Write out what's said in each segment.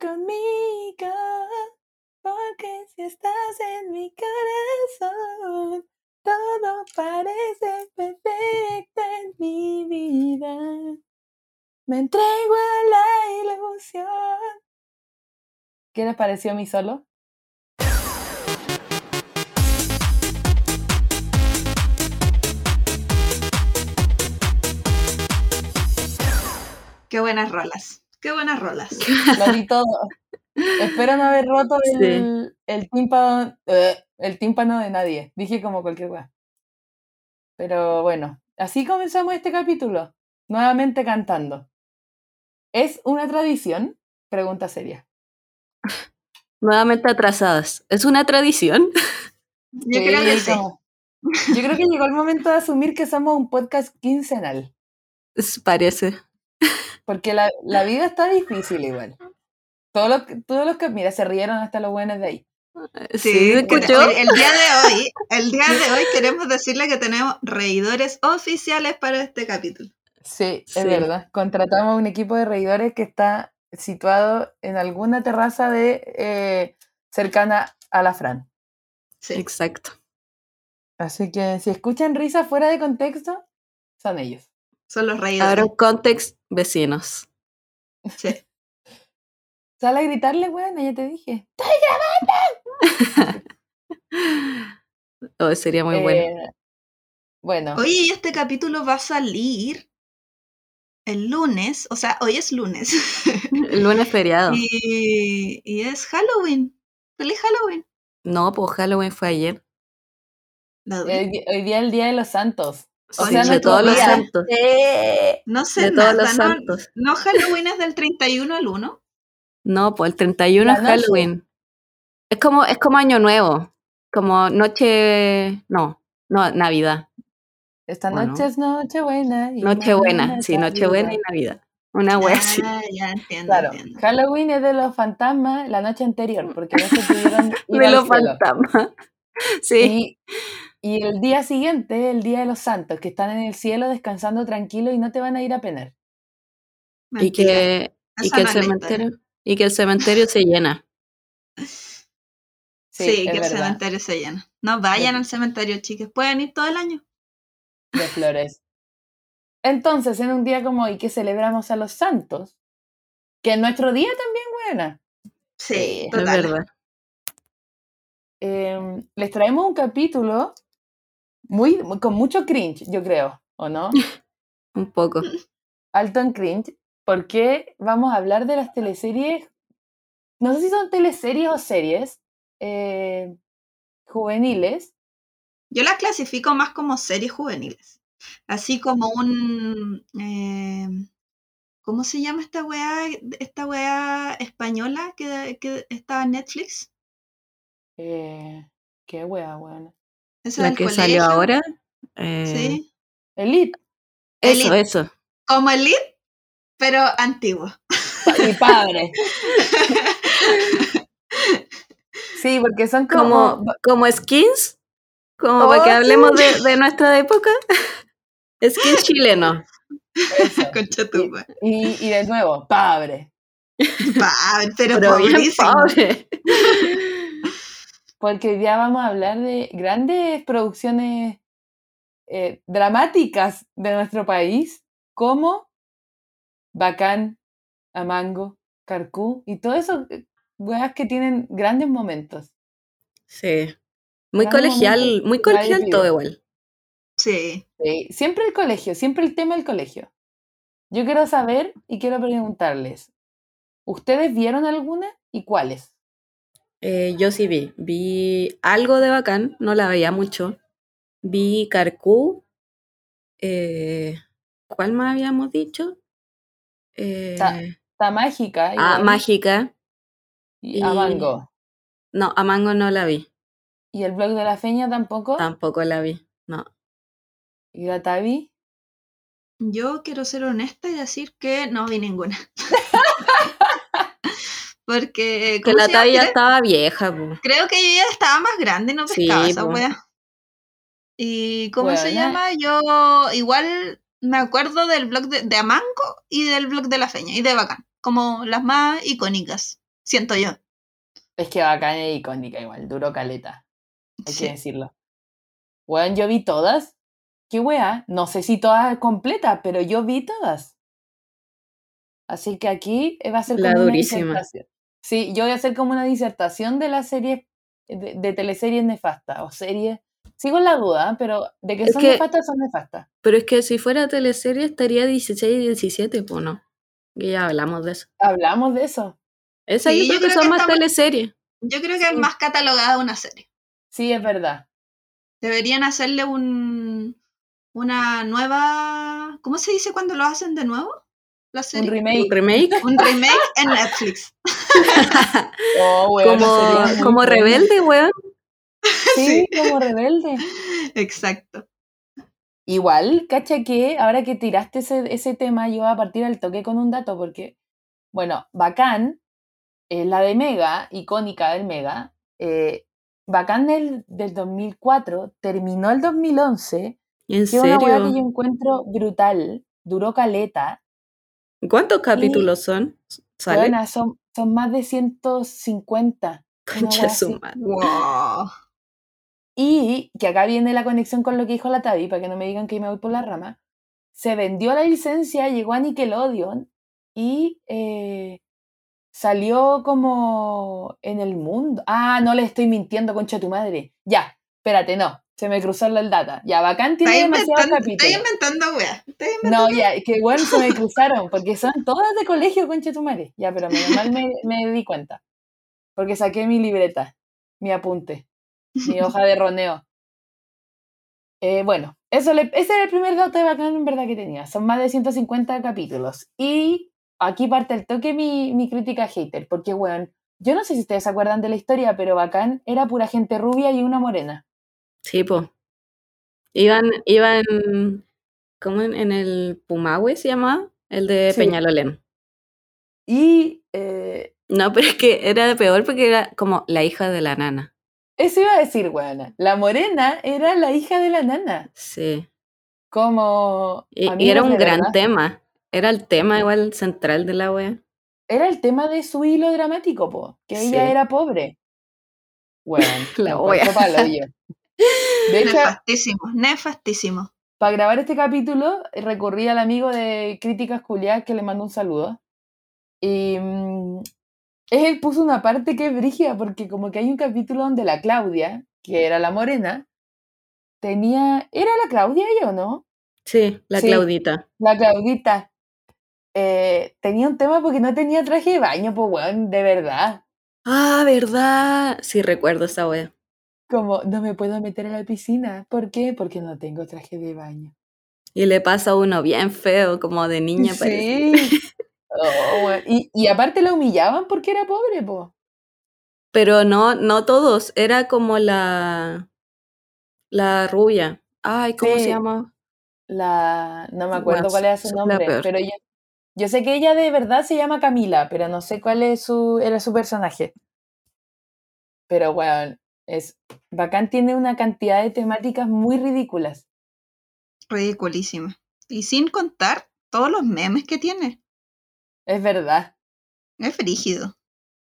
conmigo, porque si estás en mi corazón, todo parece perfecto en mi vida. Me entrego a la ilusión. ¿Qué les pareció mi solo? Qué buenas rolas. Qué buenas rolas. Lo vi todo. Espero no haber roto el, el tímpano, eh, el tímpano de nadie. Dije como cualquier weá. Pero bueno, así comenzamos este capítulo. Nuevamente cantando. ¿Es una tradición? Pregunta seria. Nuevamente atrasadas. ¿Es una tradición? Yo creo que sí. Yo creo que llegó el momento de asumir que somos un podcast quincenal. Parece. Porque la, la vida está difícil igual. Todos los, todos los que, mira, se rieron hasta los buenos de ahí. Sí, escuchó? El, el, día de hoy, el día de hoy queremos decirle que tenemos reidores oficiales para este capítulo. Sí, es verdad. Contratamos un equipo de reidores que está situado en alguna terraza de eh, cercana a la Fran. Sí. Exacto. Así que si escuchan risas fuera de contexto, son ellos. Son los reidores. Ahora context vecinos. Sí. Sal a gritarle, bueno, ya te dije. ¡Estoy grabando! oh, sería muy bueno. Eh, bueno. Oye, y este capítulo va a salir el lunes, o sea, hoy es lunes. El lunes feriado. Y, y es Halloween. ¡Feliz Halloween! No, pues Halloween fue ayer. Hoy, hoy día es el Día de los Santos. O sea, de todos los santos. Eh, No sé De nada, todos los ¿no? santos. ¿No Halloween es del 31 al 1? No, pues el 31 La es noche. Halloween. Es como, es como Año Nuevo. Como noche. No, no, Navidad. Esta Bueno. noche es Nochebuena. Nochebuena, sí, Nochebuena y Navidad. Una wea así. Ah, ya entiendo, Claro, entiendo. Halloween es de los fantasmas la noche anterior, porque no se pudieron ir De los fantasmas. Sí. Y, y el día siguiente, el Día de los Santos, que están en el cielo descansando tranquilos y no te van a ir a penar. Y que, y que el es cementerio. Y que el cementerio se llena. Sí, es que el verdad, cementerio se llena. No vayan al cementerio, chicas. Pueden ir todo el año. de flores. Entonces, en un día como hoy que celebramos a los santos, que en nuestro día también, buena, Sí, Sí, es Es verdad. eh, les traemos un capítulo muy, muy- con mucho cringe, yo creo, ¿o no? Un poco. alto en cringe, porque vamos a hablar de las teleseries, no sé si son teleseries o series eh, juveniles. Yo las clasifico más como series juveniles. Así como un. eh, ¿Cómo se llama esta weá? Esta weá española que, que está en Netflix. Eh, qué wea, weón. Esa La del que salió ahora. eh, Sí. Elite Eso, Elite. eso. Como Elite, pero antiguo. y padre. Sí, porque son como, Como, como skins. Como para que Oh, hablemos de, de nuestra época. Skins chileno. Concha madre. Y, y de nuevo, padre. Pa- pero, Pero bien pobrísimo. pobre. Porque hoy día vamos a hablar de grandes producciones eh, dramáticas de nuestro país, como Bacán, Amango, Carcú y todo eso, eh, weas que tienen grandes momentos. Sí. Muy Gran colegial, momento muy colegial todo vivo. igual. Sí. Sí, siempre el colegio, siempre el tema del colegio. Yo quiero saber y quiero preguntarles, ¿ustedes vieron alguna y cuáles? Eh, yo sí vi. Vi algo de bacán, no la veía mucho. Vi Carcú. Eh, ¿Cuál más habíamos dicho? Eh, Está mágica. ah, Mágica. Y y- Amango. No, a Mango no la vi. ¿Y el blog de la feña tampoco? Tampoco la vi. No. ¿Y la Tavi? Yo quiero ser honesta y decir que no vi ninguna. Porque Que ¿cómo la? Tavi ya creo, estaba vieja. po. creo que yo ya estaba más grande no Sí, pescaba esa po. wea. ¿Y cómo se llama? Yo igual me acuerdo del blog de, de Amanco y del blog de la Feña y de Bacán, como las más icónicas. siento yo. Es que bacán es icónica igual, duro caleta. Hay Sí. que decirlo. Weón, yo vi todas. ¿Qué wea? No sé si todas completas, pero yo vi todas. Así que aquí eh, va a ser La como durísima. una. Sí, yo voy a hacer como una disertación de las series, de, de teleseries nefastas o series. Sigo en la duda, pero de que Es son que- nefastas, son nefastas. Pero es que si fuera teleserie estaría 16 y 17, pues no. Que ya hablamos de eso. Hablamos de eso. Esa Sí, yo creo yo que son que más estamos- teleseries. Yo creo que es más catalogada una serie. Sí, es verdad. Deberían hacerle un una nueva. ¿Cómo se dice cuando lo hacen de nuevo? La Un serie. remake. Un remake. Un remake en Netflix. Oh, weón, como como rebelde, weón. Sí, como rebelde. Exacto. Igual, cacha que ahora que tiraste ese, ese tema, yo voy a partir al toque con un dato, porque, bueno, Bacán, eh, la de Mega, icónica del Mega, eh, Bacán del, del 2004, terminó el 2011, ¿En que es una que yo serio? encuentro brutal, duró caleta, ¿Cuántos capítulos son? ¿Sale? Weona, son, son más de 150. una Concha su madre. Wow. Y que acá viene la conexión con lo que dijo la Tavi, para que no me digan que me voy por la rama. Se vendió la licencia, llegó a Nickelodeon y eh, salió como en el mundo. Ah, no le estoy mintiendo, concha de tu madre. Ya, espérate, no. Se me cruzó el data. Ya, bacán tiene demasiados capítulos. inventando, wea. Está inventando. No, ya, que bueno, se me cruzaron, porque son todas de colegio, concha de tu madre. Ya, pero menos mal me, me di cuenta. Porque saqué mi libreta, mi apunte, mi hoja de roneo. Eh, bueno, eso le- ese era el primer dato de bacán en verdad que tenía. Son más de 150 capítulos. Y aquí parte el toque mi, mi crítica hater, porque, bueno, yo no sé si ustedes se acuerdan de la historia, pero bacán era pura gente rubia y una morena. Sí, po. Iban, iban, ¿cómo en, en el Pumahue se llamaba? El de Sí. Peñalolén. Y eh, No, pero es que era peor porque era como la hija de la nana. eso iba a decir, weona. La morena era la hija de la nana. Sí. Como. Y, era un de gran verdad. tema. Era el tema igual central de la wea. Era el tema de su hilo dramático, po, que ella era pobre. Bueno, la wea. De hecho, Nefastísimo, nefastísimo. para grabar este capítulo recurrí al amigo de Críticas Culiadas que le mando un saludo. Y mm, él puso una parte que es brígida, porque como que hay un capítulo donde la Claudia, que era la morena, tenía. ¿Era la Claudia ella o no? Sí, la Sí. Claudita. La Claudita. eh, tenía un tema porque no tenía traje de baño, pues weón, de verdad. Ah, ¿verdad? Sí, recuerdo esa wea. Como, no me puedo meter a la piscina. ¿Por qué? Porque no tengo traje de baño. Y le pasa a uno bien feo, como de niña parece. Sí. Oh, y, y aparte la humillaban porque era pobre, po. Pero no, no todos. Era como la, la rubia. Ay, ¿cómo Sí. se llama? La, no me acuerdo cuál era su nombre, pero yo, yo sé que ella de verdad se llama Camila, pero no sé cuál es su, era su personaje. Pero bueno, es bacán tiene una cantidad de temáticas muy ridículas. Ridiculísima. Y sin contar todos los memes que tiene. Es verdad. Es frígido.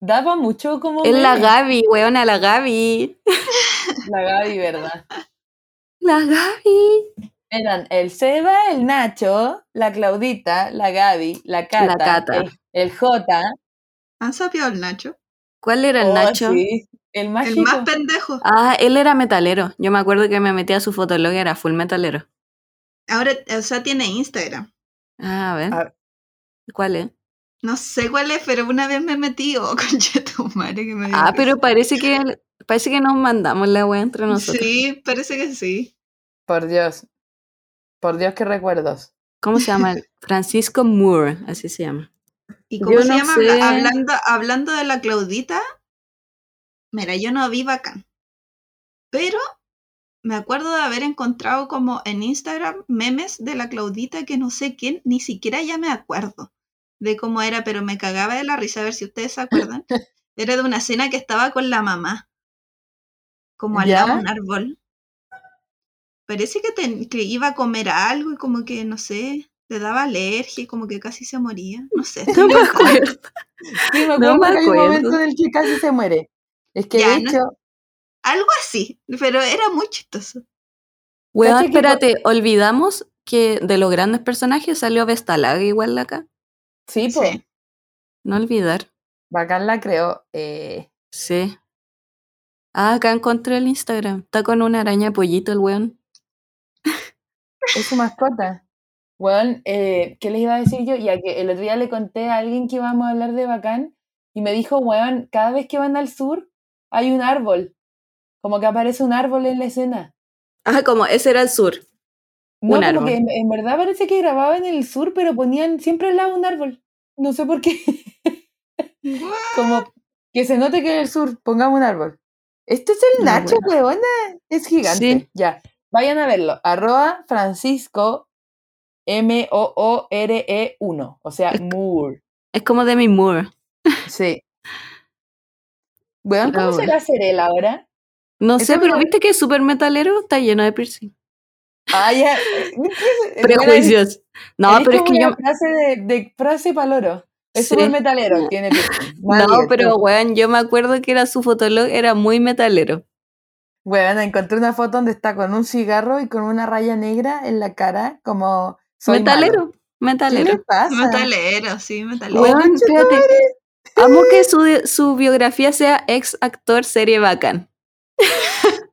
Daba mucho como Es la. Gaby, weona, la Gaby. la Gaby, ¿verdad? La Gaby. Eran el Seba, el Nacho, la Claudita, la Gaby, la Cata, Cata. El, el Jota. ¿Han sabido el Nacho? ¿Cuál era el Oh, Nacho? sí, el más El chico. más pendejo. Ah, él era metalero. Yo me acuerdo que me metí a su fotolog y era full metalero. Ahora, o sea, tiene Instagram. Ah, a ver. Ah. ¿Cuál es? No sé cuál es, pero una vez me metí, oh, concha tu madre que me Ah, pero parece que parece que nos mandamos la wea entre nosotros. Sí, parece que sí. Por Dios. Por Dios, qué recuerdos. ¿Cómo se llama? Francisco Moore, así se llama. ¿Y cómo Yo se no llama? sé. Hablando, hablando de la Claudita, mira, yo no vi bacán. Pero me acuerdo de haber encontrado como en Instagram memes de la Claudita que no sé quién, ni siquiera ya me acuerdo de cómo era, pero me cagaba de la risa, a ver si ustedes se acuerdan. Era de una escena que estaba con la mamá, como al lado de ¿Ya? un árbol. Parece que, ten- que iba a comer algo y como que, no sé, le daba alergia y como que casi se moría. No sé. No me acuerdo. Sí, me acuerdo No me que hay un acuerdo. momento en el que casi se muere. Es que Ya, de no- Algo así, pero era muy chistoso. Weón, espérate, olvidamos que de los grandes personajes salió Vestalag igual acá. sí, pues, Sí. No olvidar. bacán la creo. Eh, Sí. Ah, acá encontré el Instagram. Está con una araña pollito el weón. es su mascota. Bueno, eh, ¿qué les iba a decir yo? Ya que el otro día le conté a alguien que íbamos a hablar de bacán y me dijo, weón, cada vez que van al sur hay un árbol. Como que aparece un árbol en la escena. Ah, como ese era el sur. No, Un como árbol. que en, en verdad parece que grababan en el sur, pero ponían siempre al lado un árbol. No sé por qué. como que se note que en el sur pongamos un árbol. Este es el No, Nacho, weona. Es gigante. Sí. Ya. Vayan a verlo. Arroba Francisco M-O-O-R-E-1. O sea, Es- Moore. Es como Demi Moore. Sí. La ¿cómo será ser él ahora? No sé, pero viste que es súper metalero, está lleno de piercing. Ah, ya. eh, Weona, Prejuicios. No, pero es que yo. una frase de, de frase paloro. Es Sí. súper metalero, tiene piercing. No, pero weón, yo me acuerdo que era su fotolog, era muy metalero. Weón, encontré una foto donde está con un cigarro y con una raya negra en la cara, como soy metalero, malo. ¿Qué le metalero. pasa? Metalero, sí, metalero. Weón. Amo que su, su biografía sea ex actor serie bacán.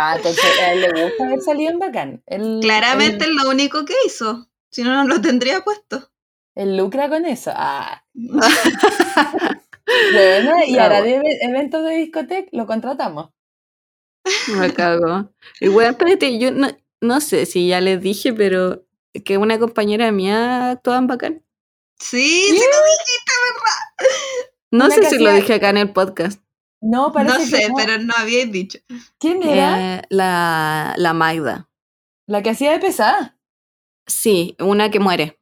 Ah, entonces a él le gusta haber salido en bacán. Él, Claramente él, es lo único que hizo. Si no, no lo tendría puesto. él lucra con eso. Ah. Bueno, y ahora bueno. de eve- eventos de discoteca lo contratamos. Me cago. Y weón, espérate, yo no, no sé si ya les dije, pero que una compañera mía actuaba en bacán. Sí, sí lo dijiste, ¿verdad? No Una sé si lo dije acá en el podcast. No, parece No sé, que no. pero no habíais dicho. ¿Quién era? Eh, la, la Magda. La que hacía de pesada. Sí, una que muere.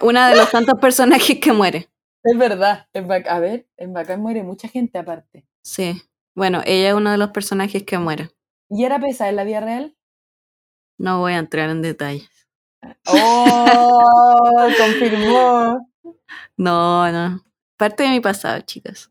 Una de los tantos personajes que muere. Es verdad. En Bac- a ver, en bacán muere mucha gente aparte. Sí. Bueno, ella es uno de los personajes que muere. ¿Y era pesada en la vida real? No voy a entrar en detalles. ¡Oh! confirmó. No, no. Parte de mi pasado, chicas.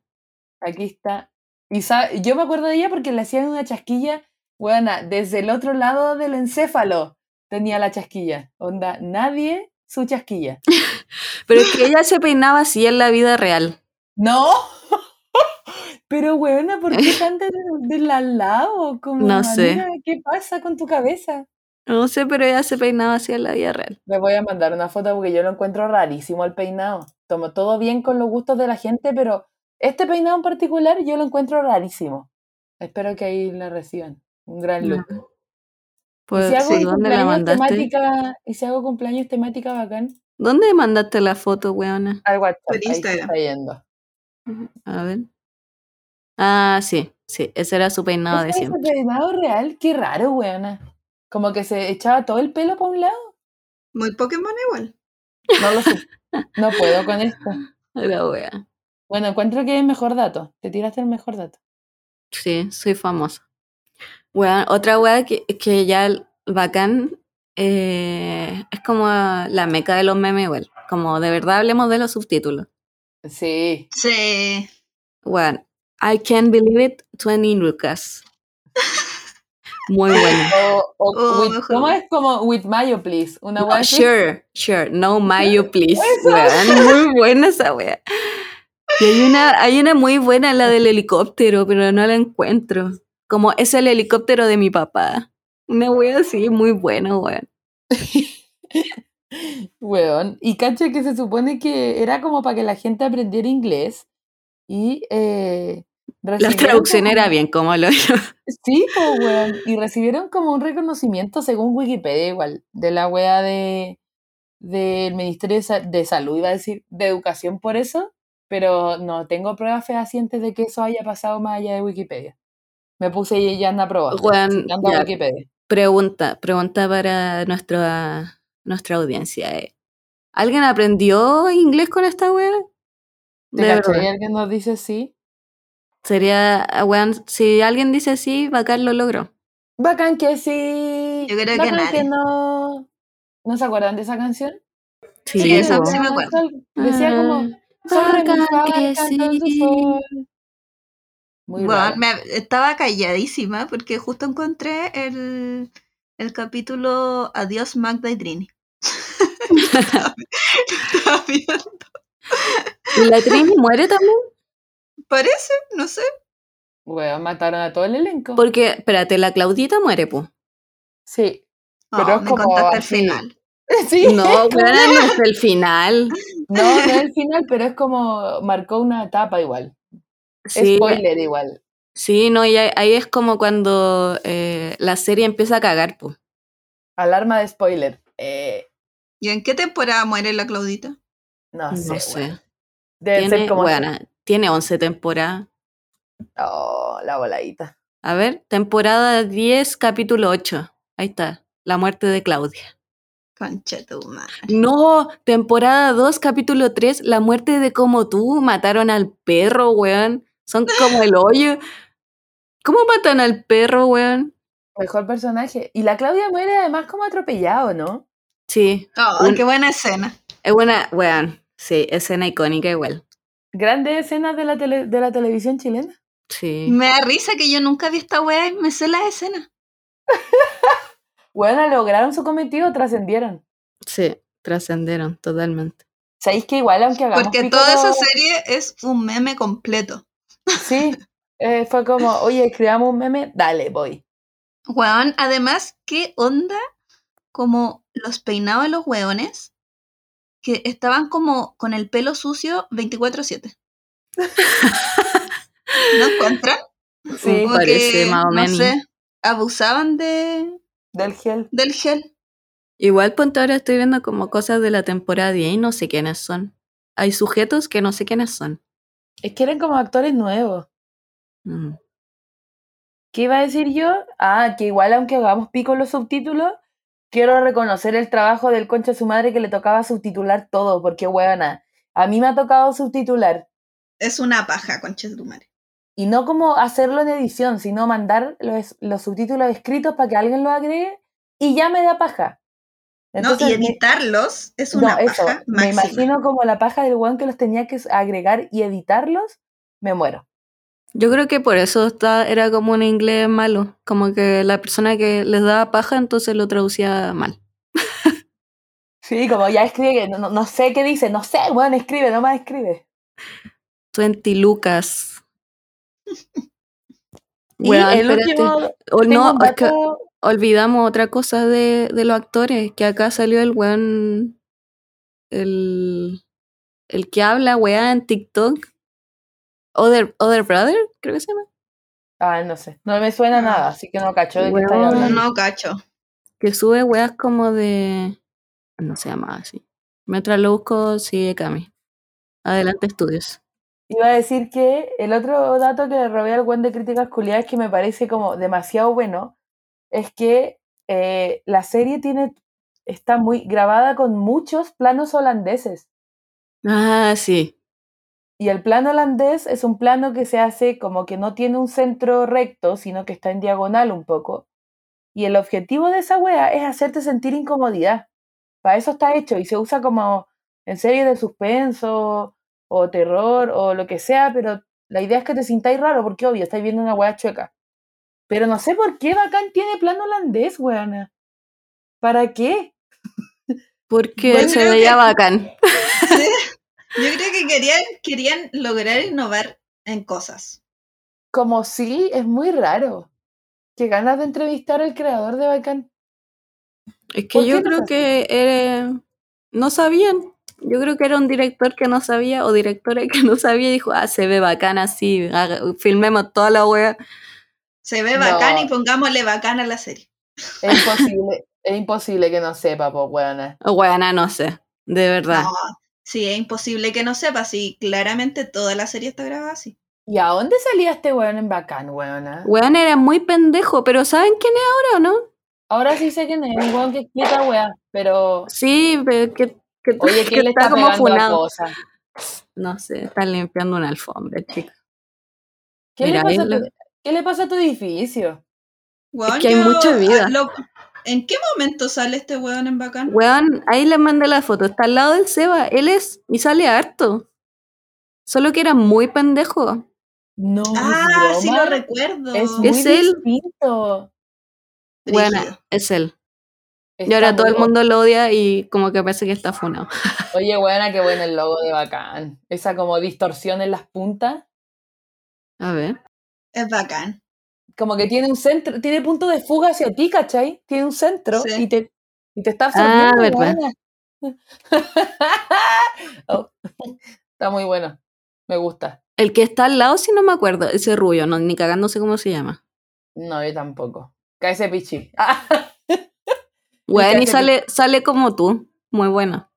Aquí está. Y sa- yo me acuerdo de ella porque le hacían una chasquilla, buena, desde el otro lado del encéfalo tenía la chasquilla. Onda, nadie su chasquilla. Pero es que ella se peinaba así en la vida real. ¡No! Pero, buena, ¿por qué tan de- del al lado? Como, No sé. ¿Qué pasa con tu cabeza? No sé, pero ella se peinaba así en la vida real. Le voy a mandar una foto porque yo lo encuentro rarísimo el peinado. Tomo todo bien con los gustos de la gente, pero este peinado en particular yo lo encuentro rarísimo. Espero que ahí la reciban. Un gran look. ¿Y Pues, si hago sí, ¿dónde la cumpleaños mandaste? temática, y si hago cumpleaños temática bacán, ¿Dónde mandaste la foto, weona? al WhatsApp, ahí está yendo. A ver. Ah, sí, sí, ese era su peinado de ¿Ese siempre. el peinado real? Qué raro, weona. Como que se echaba todo el pelo para un lado. Muy Pokémon igual. No lo sé. No puedo con esto. La wea. Bueno, encuentro que es mejor dato. Te tiraste el mejor dato. Sí, soy famosa. Wea, otra wea que, que ya bacán eh, es como la meca de los memes igual. Como de verdad hablemos de los subtítulos. Sí. Sí. Weón, I can't believe it, 20 Lucas. Muy bueno. O, o Oh, with-. ¿Cómo es como with mayo, please? Una No, sure, sure, no mayo, please. Weón, muy buena esa wea. Y hay una, hay una muy buena, la del helicóptero, pero no la encuentro. Como es el helicóptero de mi papá. Una wea así, muy buena, weón. Weón. Y cacha que se supone que era como para que la gente aprendiera inglés. Y eh, La recibieron traducción como- era bien como lo Sí, pues, weón. Y recibieron como un reconocimiento, según Wikipedia, igual, de la wea de del Ministerio de, Sa- de Salud, iba a decir, de Educación por eso, pero no tengo pruebas fehacientes de que eso haya pasado más allá de Wikipedia. Me puse ya en la prueba, Weón, ya. Wikipedia. Pregunta, pregunta para nuestra, nuestra audiencia. eh. ¿Alguien aprendió inglés con esta wea? ¿Te De alguien nos dice sí? Sería, ah, weón, si alguien dice sí, bacán lo logró. Bacán que sí. Yo creo que nadie. no. ¿No se acuerdan de esa canción? Sí, Sí, esa sí me acuerdo. Sol- decía como, Ah, bacán que sí. sol. Muy Bueno, me- estaba calladísima porque justo encontré el, el capítulo Adiós Magda y Trini. Estaba viendo. ¿Y la Trini muere también? Parece, no sé. Weón, mataron a todo el elenco. Porque, espérate, la Claudita muere, po. Sí. Pero Oh, es me como contaste el así. final. sí. No, weona, no es el final. No, no es el final, pero es como marcó una etapa igual. Sí, Spoiler igual. sí, no, y ahí, ahí es como cuando eh, la serie empieza a cagar, po. Alarma de spoiler. Eh, ¿Y en qué temporada muere la Claudita? no No sé. sé. weón. Debe Tiene, ser como. weona, tiene 11 temporadas. Oh, la voladita. A ver, temporada 10, capítulo 8. Ahí está, la muerte de Claudia. Concha tu madre. No, temporada 2, capítulo 3, la muerte de como tú. Mataron al perro, weón. Son como el hoyo. ¿Cómo matan al perro, weón? Mejor personaje. Y la Claudia muere además como atropellado, ¿no? Sí, Oh, Un- qué buena escena. es buena, weón. Sí, escena icónica igual. Grandes escenas de la, tele- de la televisión chilena. Sí. Me da risa que yo nunca vi esta wea y me sé las escenas. Bueno, lograron su cometido, trascendieron. Sí, trascendieron totalmente. ¿Sabéis que igual, aunque hagamos Porque pico toda esa serie es un meme completo. Sí, eh, fue como, oye, escribamos un meme, dale, voy. Weón, además, ¿qué onda? Como los peinados de los weones que estaban como con el pelo sucio 24-7. ¿No encuentran? Sí, Como parece que, más o no menos. sé, abusaban de, del gel. del gel. Igual, ponte ahora estoy viendo como cosas de la temporada 10 y no sé quiénes son. Hay sujetos que no sé quiénes son. Es que eran como actores nuevos. Mm. ¿Qué iba a decir yo? Ah, que igual aunque hagamos pico los subtítulos, quiero reconocer el trabajo del concha de su madre que le tocaba subtitular todo, porque huevona, a mí me ha tocado subtitular. Es una paja, concha de tu madre. Y no como hacerlo en edición, sino mandar los, los subtítulos escritos para que alguien los agregue y ya me da paja. No, y editarlos es no, una eso, paja me imagino como la paja del weón que los tenía que agregar y editarlos, me muero. Yo creo que por eso está, era como un inglés malo. Como que la persona que les daba paja entonces lo traducía mal. Sí, como ya escribe, no, no- no sé qué dice, no sé, weón, escribe, nomás escribe. 20 lucas. Y Weón, el último, O no, es que olvidamos otra cosa de, de los actores, que acá salió el weón, el, el que habla weá en TikTok. Other, Other Brother, creo que se llama. Ah, no sé. No me suena Ah. nada, así que no cacho de qué Weón. estáis No, hablando. no, cacho. Que sube weas como de... No se llama así. Mientras lo busco, sigue Cami. Adelante, estudios. Iba a decir que el otro dato que le robé al buen de críticas culiadas que me parece como demasiado bueno es que eh, la serie tiene está muy grabada con muchos planos holandeses. Ah, sí. Y el plano holandés es un plano que se hace como que no tiene un centro recto, sino que está en diagonal un poco. Y el objetivo de esa wea es hacerte sentir incomodidad. Para eso está hecho y se usa como en series de suspenso o terror o lo que sea, pero la idea es que te sintáis raro porque obvio, estáis viendo una wea chueca. Pero no sé por qué Bacán tiene plano holandés, weona. ¿Para qué? Porque Bueno, se veía que- bacán. Sí. Yo creo que querían, querían lograr innovar en cosas. Como sí, es muy raro. Qué ganas de entrevistar al creador de Bacán. Es ¿Por que yo no creo que era- no sabían. Yo creo que era un director que no sabía o directora que no sabía y dijo, ah, se ve bacán así, haga- filmemos toda la wea. Se ve bacán No. y pongámosle bacán a la serie. Es imposible, es imposible que no sepa, pues, weona. O weana, no sé, de verdad. No, sí, es imposible que no sepa, si claramente toda la serie está grabada así. ¿Y a dónde salía este weón en Bacán, weona? Weón era muy pendejo, pero ¿saben quién es ahora o no? Ahora sí sé quién es, un weón que explica weá, pero... Sí, pero que, que, Oye, que ¿quién le está, como funado. No sé, están limpiando una alfombra, chica. ¿Qué, Mira, le pasa a tu, ¿Qué le pasa a tu edificio? Weón, que hay mucha vida. ah, Lo, ¿En qué momento sale este weón en bacán? Weón, ahí le mandé la foto. Está al lado del Seba. Él es. Y sale harto. Solo que era muy pendejo. No, Ah, sí lo recuerdo. Es muy Es él. distinto. Bueno, es él. Y ahora todo el mundo lo odia y como que parece que está funado. Oye, buena, qué bueno el logo de bacán. Esa como distorsión en las puntas. A ver. Es bacán. Como que tiene un centro, tiene punto de fuga hacia ti, ¿cachai? Tiene un centro Sí. y, te, y te está Ah, absorbiendo. buena. Oh, está muy bueno. Me gusta. El que está al lado, si no me acuerdo. Ese rubio, no, ni cagando sé cómo se llama. No, yo tampoco. Cáese pichi. Ah, Bueno, y sale, sale como tú. Muy bueno.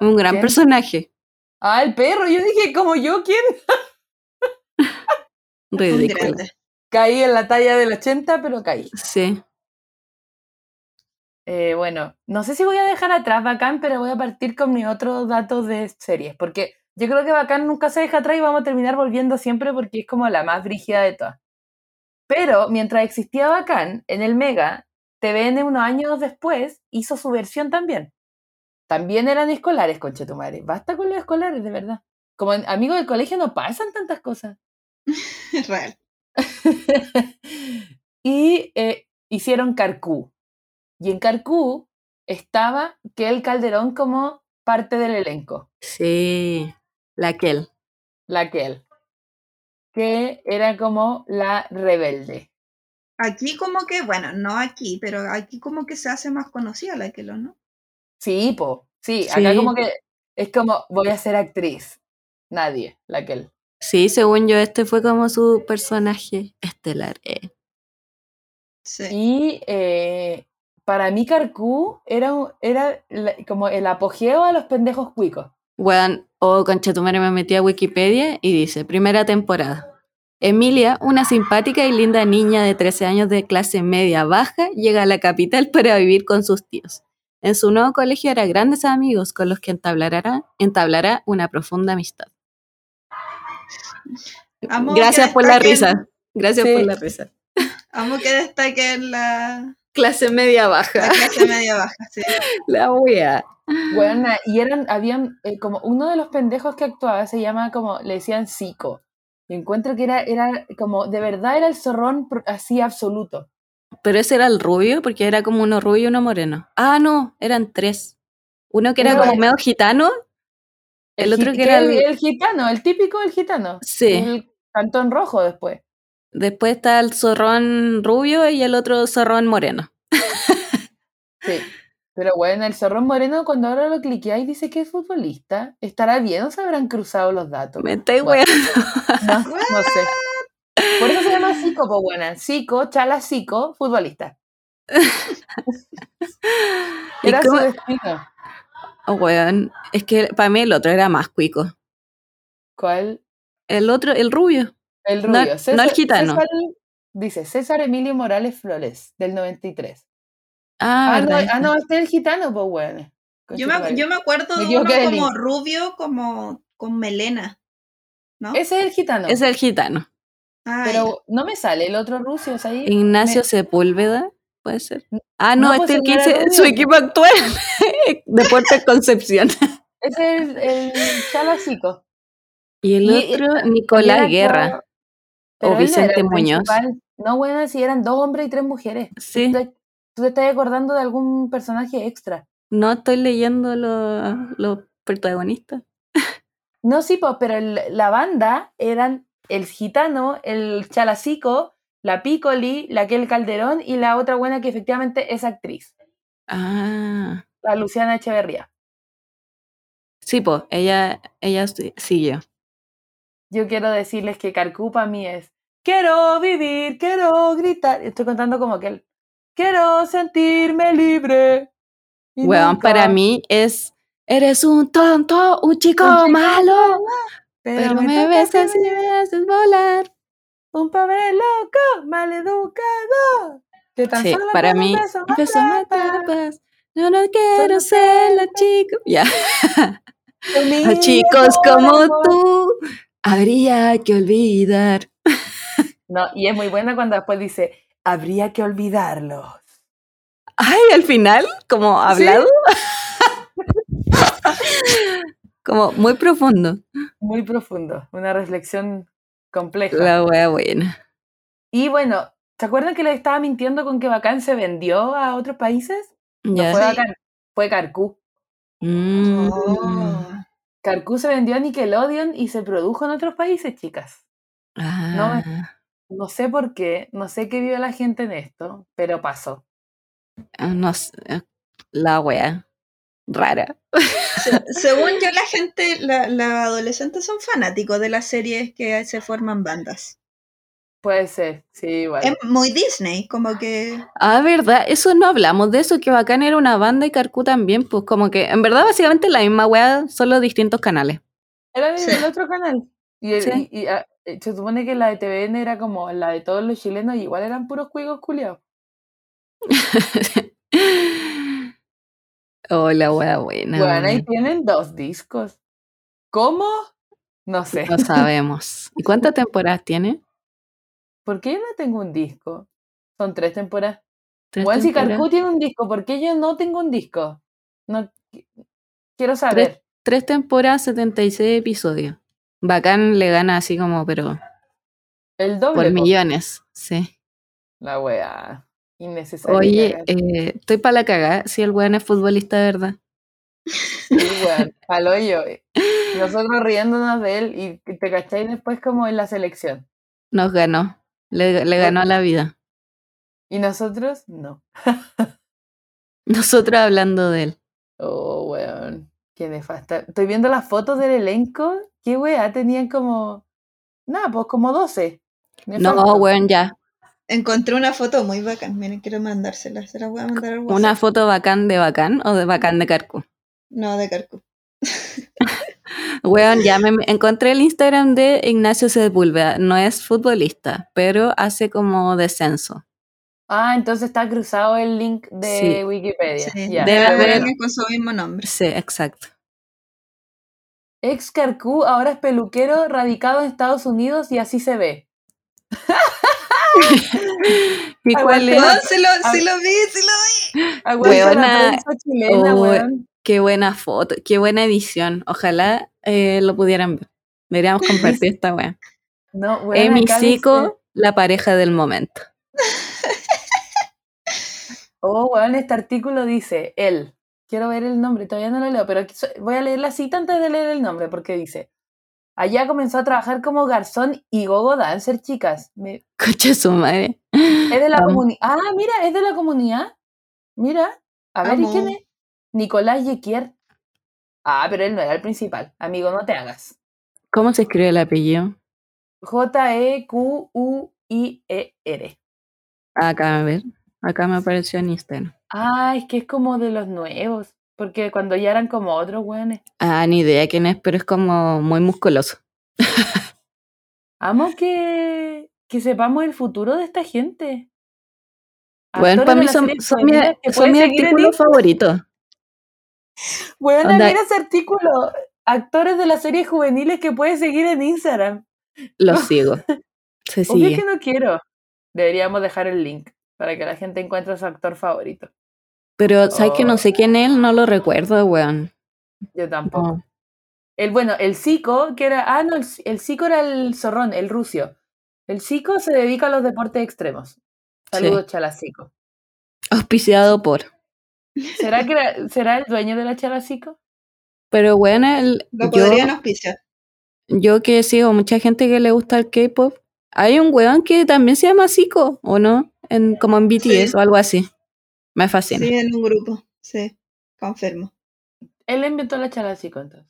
Un gran ¿Quién? personaje. Ah, el perro. Yo dije, como yo, ¿quién? Ridículo. Caí en la talla del 80, pero caí. Sí. Eh, bueno, no sé si voy a dejar atrás Bacán, pero voy a partir con mis otros datos de series, porque yo creo que Bacán nunca se deja atrás y vamos a terminar volviendo siempre porque es como la más brígida de todas. Pero mientras existía Bacán, en el Mega, TVN unos años después hizo su versión también. También eran escolares, conche tu madre. Basta con los escolares, de verdad. Como amigos del colegio no pasan tantas cosas. Es real. y eh, hicieron Carcú. Y en Carcú estaba Kel Calderón como parte del elenco, Sí. La Kel. la Kel, que era como la rebelde. Aquí como que, bueno, no aquí, pero aquí como que se hace más conocida la que lo, ¿no? Sí, po, sí, acá Sí. como que es como voy a ser actriz. Nadie, la Kel. Sí, según yo, este fue como su personaje estelar. eh. Sí. Y eh, para mí Carcú era, un- era como el apogeo a los pendejos cuicos. Weón, o oh, conchetumare me metí a Wikipedia y dice, primera temporada. Emilia, una simpática y linda niña de 13 años de clase media baja, llega a la capital para vivir con sus tíos. En su nuevo colegio hará grandes amigos con los que entablará, entablará una profunda amistad. Amo Gracias por la risa. Gracias Sí. por la risa. Amo que destaquen la, Clase media la baja. clase media baja. Sí. La wea. Buena, y eran, habían, eh, como uno de los pendejos que actuaba se llama como, le decían Zico. Y encuentro que era, era como, de verdad era el zorrón así absoluto. Pero ese era el rubio, porque era como uno rubio y uno moreno. Ah, no, eran tres. Uno que era como era- medio gitano. El otro que era el, gitano, el típico del gitano. Sí. El cantón rojo después. Después está el zorrón rubio y el otro zorrón moreno. Sí. Pero bueno, el zorrón moreno, cuando ahora lo cliqueáis, dice que es futbolista. ¿Estará bien o se habrán cruzado los datos? Me Bueno. weando. No, no sé. Por eso se llama Zico, pues buena. Zico, Chala Zico, futbolista. ¿Y Era su destino. Oh, weón. Es que para mí el otro era más cuico. ¿Cuál? El otro, el rubio. El No- rubio. no el gitano. César- dice César Emilio Morales Flores, del 93. Ah, Ah, no, verdad. ah, no, este es el gitano, pues bueno. Yo me, yo me acuerdo Me de uno como rubio, como con melena. ¿No? Ese es el gitano. Es el gitano. Ah, Pero no me sale el otro rucio, ¿es ahí? Ignacio Me- Sepúlveda, puede ser. Ah, no, No, pues, este es el que ese no era dice su rubio. equipo actual. Deportes Concepción. Ese es el, el Chala Zico. Y el Y- otro, y Nicolás Guerra. O no Vicente Muñoz. principal. No, bueno, si eran dos hombres y tres mujeres. Sí. ¿Tú te- ¿Tú te estás acordando de algún personaje extra? No estoy leyendo los los protagonistas. No, sí, pues, pero el- la banda eran el gitano, el chalacico, la Piccoli, la Kel Calderón y la otra buena que efectivamente es actriz, Ah, la Luciana Echeverría. sí, pues, ella, ella siguió. Yo quiero decirles que Carcú para mí es quiero vivir, quiero gritar. Estoy contando como que quiero sentirme libre. Weón, nunca- para mí es, eres un tonto, un chico, Un chico malo, pero, me toca besas ser y me haces volar. Un pobre loco, maleducado. Que tan Sí, solo para con un mí, beso. Yo no quiero ser la chica. Ya, a chicos como tú, habría que olvidar. No, y es muy buena cuando después dice, habría que olvidarlos. Ay, al final, como hablado. como muy profundo. Muy profundo. Una reflexión compleja. La wea buena. Y bueno, ¿se acuerdan que les estaba mintiendo con que Bacán se vendió a otros países? No Ya. fue Sí. Bacán, fue Carcú. Mm. Oh. Carcú se vendió a Nickelodeon y se produjo en otros países, chicas. Ah. No sé por qué, no sé qué vio la gente en esto, pero pasó. Ah, No sé, la wea. Rara. Se- según yo, la gente, la- los adolescentes son fanáticos de las series que se forman bandas. Puede ser, sí, igual. Es muy Disney, como que. Ah, verdad, eso no hablamos de eso, que Bacán era una banda y Carcú también, pues como que en verdad básicamente la misma wea, solo distintos canales. Era del Sí. otro canal. Y, el- Sí. y- y, ah, eh, se supone que la de TVN era como la de todos los chilenos, y igual eran puros cuigos culiados. oh, la wea buena. bueno, ahí tienen dos discos. ¿Cómo? No sé. No sabemos. ¿Y cuántas temporadas tiene? ¿Por qué yo no tengo un disco? Son tres temporadas. ¿Tres Bueno, si? Carcú tiene un disco, ¿por qué yo no tengo un disco? No qui- quiero saber. Tres temporadas, 76 episodios. Bacán le gana así como, pero El doble. por po. millones, sí. La wea. Innecesaria. Oye, eh, estoy para la cagada si el weón es futbolista de verdad. Sí, weón, al hoyo. Nosotros riéndonos de él y te cacháis después como en la selección. Nos ganó. Le, le ganó la vida. Y nosotros, no. Nosotros hablando de él. Oh, weón. Qué nefasta. Estoy viendo las fotos del elenco. Qué wea, tenían como. Nada, pues como 12. No, Nefasto. weón, ya. Encontré una foto muy bacán. Miren, quiero mandársela. Se la voy a mandar al WhatsApp. ¿Una foto bacán de bacán o de bacán de Carcu? No, de Carcu. Weón, ya me encontré el Instagram de Ignacio Sepúlveda. No es futbolista, pero hace como descenso. Ah, entonces está cruzado el link de Sí. Wikipedia. Sí. Debe haber haber- alguien con su mismo nombre. Sí, exacto. Ex Carcú ahora es peluquero radicado en Estados Unidos y así se ve. ¿Y cuál es? No, sí lo, sí lo vi, sí lo vi. Aguanta la chilena, Oh, weón. Qué buena foto, qué buena edición. Ojalá eh, lo pudieran ver. Deberíamos compartir esta weá. No, Emi Zico, la pareja del momento. Oh, weón, este artículo dice, él. Quiero ver el nombre, todavía no lo leo, pero voy a leer la cita antes de leer el nombre, porque dice, allá comenzó a trabajar como garzón y gogo dancer, chicas. Me- Coche su madre. es de la comunidad. Ah, mira, es de la comunidad. Mira, a ver, ¿y Amo. quién es? Nicolás Yequier. Ah, pero él no era el principal. Amigo, no te hagas. ¿Cómo se escribe el apellido? E J-E-Q-U-I-E-R. Acá, a ver. Acá me apareció en Instagram. Ah, es que es como de los nuevos. Porque cuando ya eran como otros weones. Ah, ni idea quién es, pero es como muy musculoso. Amo que, que sepamos el futuro de esta gente. Bueno, para mí son, son mi, son pueden mi seguir en artículo Instagram. favorito. Bueno, Onda- mira ese artículo. Actores de las series juveniles que puedes seguir en Instagram. Lo sigo. Se Obvio que no quiero. Deberíamos dejar el link para que la gente encuentre a su actor favorito. Pero, ¿sabes que Oh. no sé quién es? No lo recuerdo, weón. Yo tampoco. No. El bueno, el Zico, que era. Ah, no, el, el Zico era el zorrón, el rucio. El Zico se dedica a los deportes extremos. Saludos, Chalacico. Auspiciado por. ¿Será que era- será el dueño de la Chalacico? Pero, weón, el, Lo yo, podrían auspiciar. yo que sigo mucha gente que le gusta el K-pop, hay un weón que también se llama Zico, ¿o no? En, como en BTS Sí. o algo así. Me fascina. Sí, en un grupo. Sí, confirmo. Él inventó la Chalacico, entonces.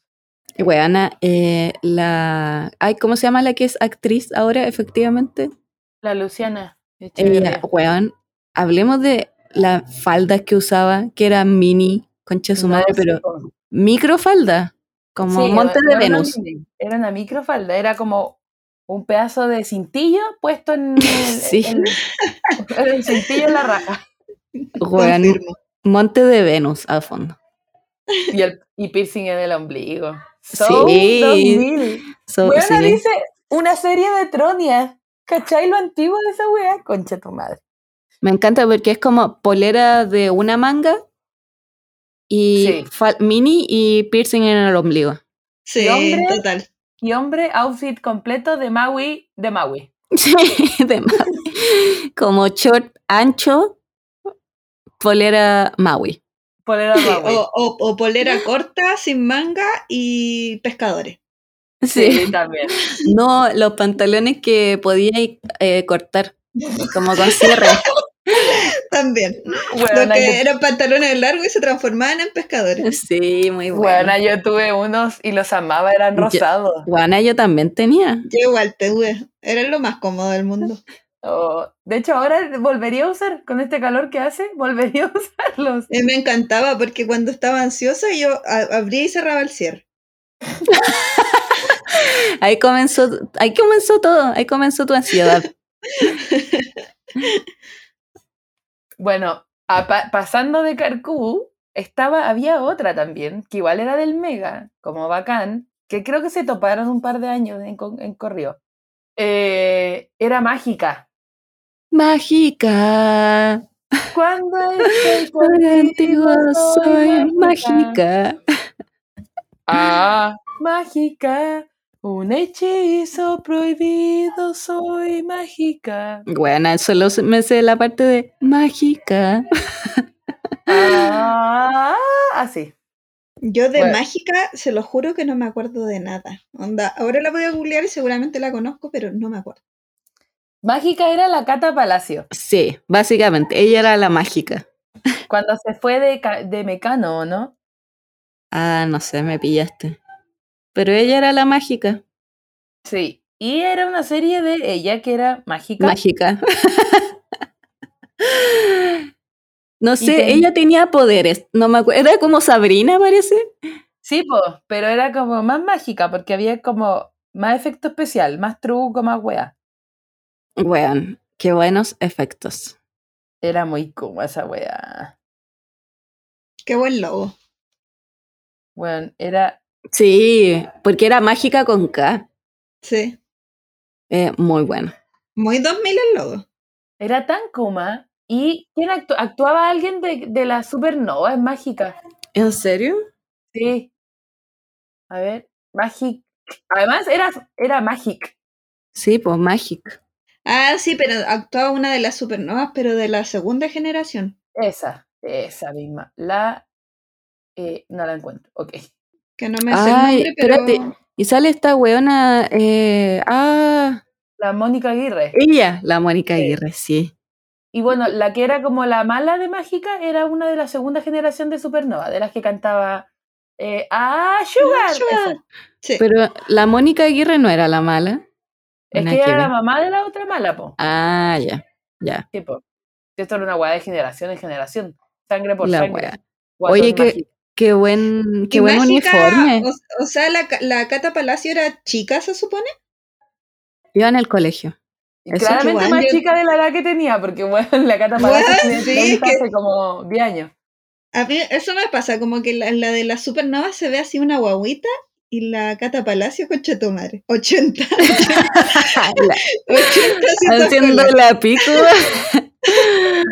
Y Weona, eh, la. Ay, ¿cómo se llama la que es actriz ahora, efectivamente? La Luciana. Weón, hablemos de las faldas que usaba, que era mini, concha de su No, madre, sí, pero microfalda, como Sí, monte de era una Venus. Era una microfalda, era como un pedazo de cintillo puesto en el, Sí. en- en el cintillo en la raja. Weón, monte de Venus al fondo. Y, el, y piercing en el ombligo. Sí. So 2000. So, Weona, sí. dice una serie de Tronia. ¿Cachai lo antiguo de esa weá? Concha tu madre. Me encanta porque es como polera de una manga y Sí. mini y piercing en el ombligo. Sí, hombre? total. Y hombre, outfit completo de Maui, de Maui. Sí, de Maui. Como short ancho, polera Maui. Polera Maui. o, o- o polera corta, sin manga y pescadores. Sí. Sí, también. No, los pantalones que podía eh, cortar, como con cierre. También. Bueno, Los que yo, eran pantalones largos y se transformaban en pescadores. Sí, muy bueno. bueno, yo tuve unos y los amaba, eran Yo- rosados. Guana yo también tenía. Yo igual tuve. Era lo más cómodo del mundo. Oh, de hecho, ahora volvería a usar, con este calor que hace, volvería a usarlos. Y me encantaba porque cuando estaba ansiosa yo abría y cerraba el cierre. Ahí comenzó, ahí comenzó todo, ahí comenzó tu ansiedad. Bueno, a pa- pasando de Carcú, estaba, había otra también, que igual era del Mega, como bacán, que creo que se toparon un par de años en, en corrió. Eh, era mágica. Mágica, Cuando estoy contigo soy mágica. mágica. Ah, mágica. Un hechizo prohibido, soy mágica. Bueno, solo se- me sé la parte de mágica. Ah, así. Yo de Bueno. mágica, se lo juro que no me acuerdo de nada. Onda, ahora la voy a googlear y seguramente la conozco, pero no me acuerdo. Mágica era la Cata Palacio. Sí, básicamente, ella era la mágica. Cuando se fue de, de Mecano, ¿no? Ah, no sé, me pillaste. Pero ella era la mágica. Sí. Y era una serie de ella que era mágica. Mágica. No sé, ten- ella tenía poderes. No me acuerdo. Era como Sabrina, parece. Sí, pero era como más mágica porque había como más efecto especial, más truco, más wea. Weón, qué buenos efectos. Era muy como esa wea. Qué buen logo. Bueno, era Sí, porque era mágica con K. Sí. Eh, muy bueno. Muy 2000 el logo. Era tan Kuma. ¿Y quién actu- actuaba alguien de, de la supernova? Es mágica. ¿En serio? Sí. A ver, Magic. Además, era, era Magic. Sí, pues Magic. Ah, sí, pero actuaba una de las supernovas, pero de la segunda generación. Esa, esa misma. La. eh, no la encuentro. Ok. Que no me sé el Ay, nombre, pero. espérate. Y sale esta weona. eh, ah, La Mónica Aguirre. ella, la Mónica Sí. Aguirre, sí. Y bueno, la que era como la mala de Mágica era una de la segunda generación de Supernova, de las que cantaba. eh, ¡Ah, Sugar! Sí. Pero la Mónica Aguirre no era la mala. Es que que era la mamá de la otra mala, po. Ah, ya, ya. Sí, po. Esto era una weá de generación en generación. Sangre por La sangre. Oye, qué, mágico. qué buen, qué buen Mágica, uniforme. O, o sea, la, la Cata Palacio era chica, se supone. Iba en el colegio. Eso Claramente que más yo- chica de la edad que tenía, porque bueno, la Cata Palacio tiene sí, 30 que- hace como 10 años. A mí eso me pasa, como que la, la de la supernova se ve así una guaguita y la Cata Palacio, concha tu madre. 80. 80 haciendo la pico.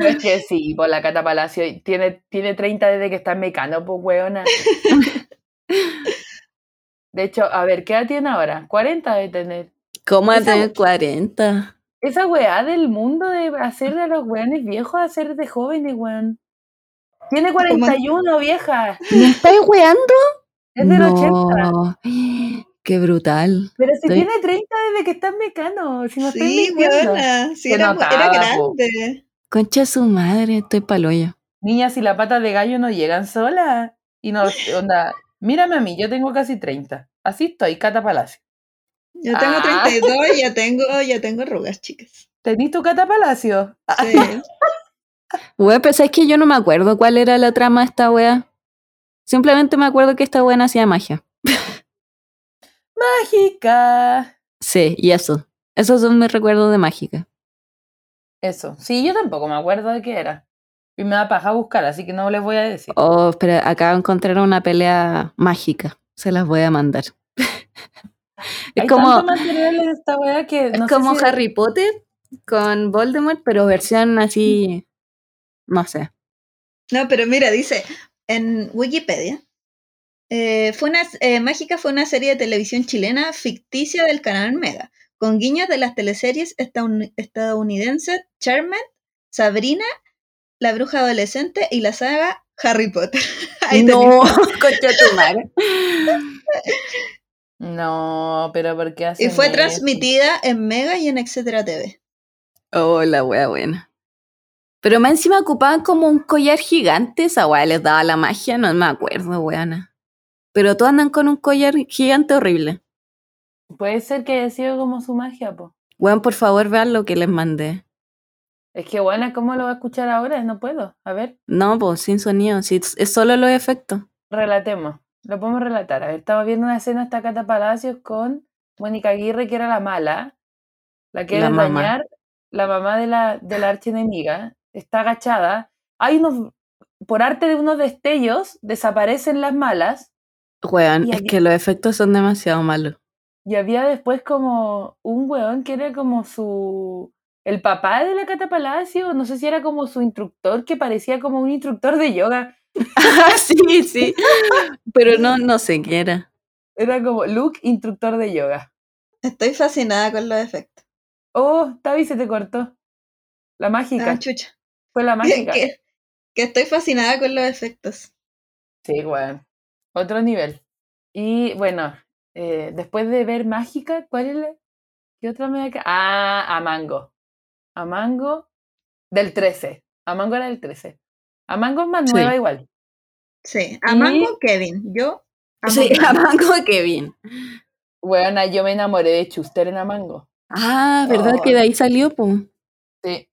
Es que sí, por la Cata Palacio tiene, tiene 30 desde que está en Mecano, pues weona. De hecho, a ver, ¿qué edad tiene ahora? 40 de tener. ¿Cómo a Esa- tener 40? Esa weá del mundo de hacer de los weones viejos a hacer de jóvenes, weón. Tiene 41, vieja. ¿Me estáis weando? Es del 80. no. Qué brutal. Pero si Estoy- tiene 30 desde que está en Mecano. Si no Sí, buena. Sí, era, notaba, era po. grande. Concha su madre, estoy paloyo. Niñas y la pata de gallo no llegan solas. Y no, onda, mírame a mí, yo tengo casi 30. Así estoy, Cata Palacio. Yo tengo Ah. 32 y ya tengo, ya tengo arrugas, chicas. ¿Tenís tu Cata Palacio? Sí. Wea, pero es que yo no me acuerdo cuál era la trama de esta wea. Simplemente me acuerdo que esta no hacía magia. Mágica. Sí, y eso. Esos son mis recuerdos de mágica. Eso. Sí, yo tampoco me acuerdo de qué era. Y me da paja buscar, así que no les voy a decir. Oh, espera, acabo de encontrar una pelea mágica. Se las voy a mandar. es Hay como, esta que es sé como si- Harry Potter, con Voldemort, pero versión así, no sé. No, pero mira, dice en Wikipedia, eh, fue una, eh, Mágica fue una serie de televisión chilena ficticia del canal Mega, con guiños de las teleseries estadoun- estadounidenses Charmed, Sabrina, La Bruja Adolescente y la saga Harry Potter. Ahí no, concha tu madre. No, pero ¿por qué Y fue eso? transmitida en Mega y en Etcétera TV. Oh, la wea buena. Pero más encima ocupaban como un collar gigante, esa wea les daba la magia, no me acuerdo, weana. Pero todos andan con un collar gigante horrible. Puede ser que haya sido como su magia, po. Weón, por favor, vean lo que les mandé. Es que bueno, ¿cómo lo voy a escuchar ahora? No puedo. A ver, No, pues sin sonido, sí, es solo los efectos. relatemos. Lo podemos relatar. A ver, estaba viendo una escena hasta Cata Palacios con Mónica Aguirre, que era la mala, la que La era mamá. dañar, la mamá de la, de la archienemiga. Está agachada. Hay unos, por arte de unos destellos, desaparecen las malas. Weón, es que los efectos son demasiado malos. Y había después como un weón que era como su... El papá de la Cata Palacio, no sé si era como su instructor, que parecía como un instructor de yoga. sí, sí. Pero no, no sé qué era. Era como Luke, instructor de yoga. Estoy fascinada con los efectos. Oh, Tavi se te cortó. La mágica. Ah, chucha. Fue la Que, mágica. que- que estoy fascinada con los efectos. Sí, weón. Otro nivel. Y bueno, eh, después de ver mágica, ¿cuál es la... ¿Qué otra me da Ah, Amango. Amango del 13. Amango era del 13. Amango es más Sí. nueva igual. Sí. Amango, Kevin. Yo. amo Sí, Kevin. Amango Kevin. Bueno, yo me enamoré de Chuster en Amango. Ah, ¿verdad Oh. que de ahí salió, pues? Sí.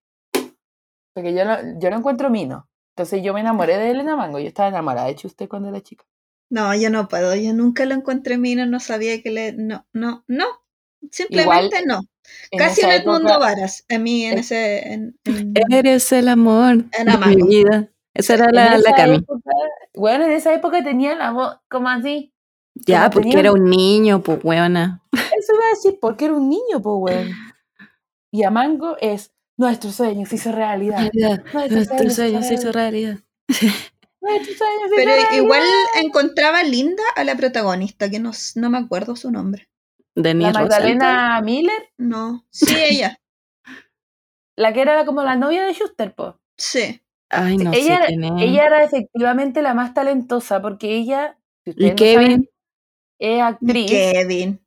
Porque yo lo, yo lo encuentro mino. Entonces yo me enamoré de él en Amango. Yo estaba enamorada de Chuster cuando era chica. No, yo no puedo. Yo nunca lo encontré mino, no sabía que le. No, no, no. Simplemente no. Casi un Edmundo época- Varas. En mí, en en- ese. En, en- Eres el amor En de mi Amango. vida. Esa era la, la Cami. época- bueno, en esa época tenía la voz como así. Ya, como porque tenía- era un niño, pues, weona. Eso iba a decir porque era un niño, pues, weón. Y Amango es nuestro sueño se hizo realidad. Nuestro sueño se hizo realidad. Nuestro sueño se Pero hizo realidad. igual encontraba linda a la protagonista, que no, no me acuerdo su nombre. Denise La Rosenthal. Magdalena Miller, No. Sí, ella. la que era como la novia de Schuster, pues. Sí. Ay, no ella, sé quién es. ella era efectivamente la más talentosa porque ella, si ¿Y ustedes no saben, Kevin? es actriz. Kevin.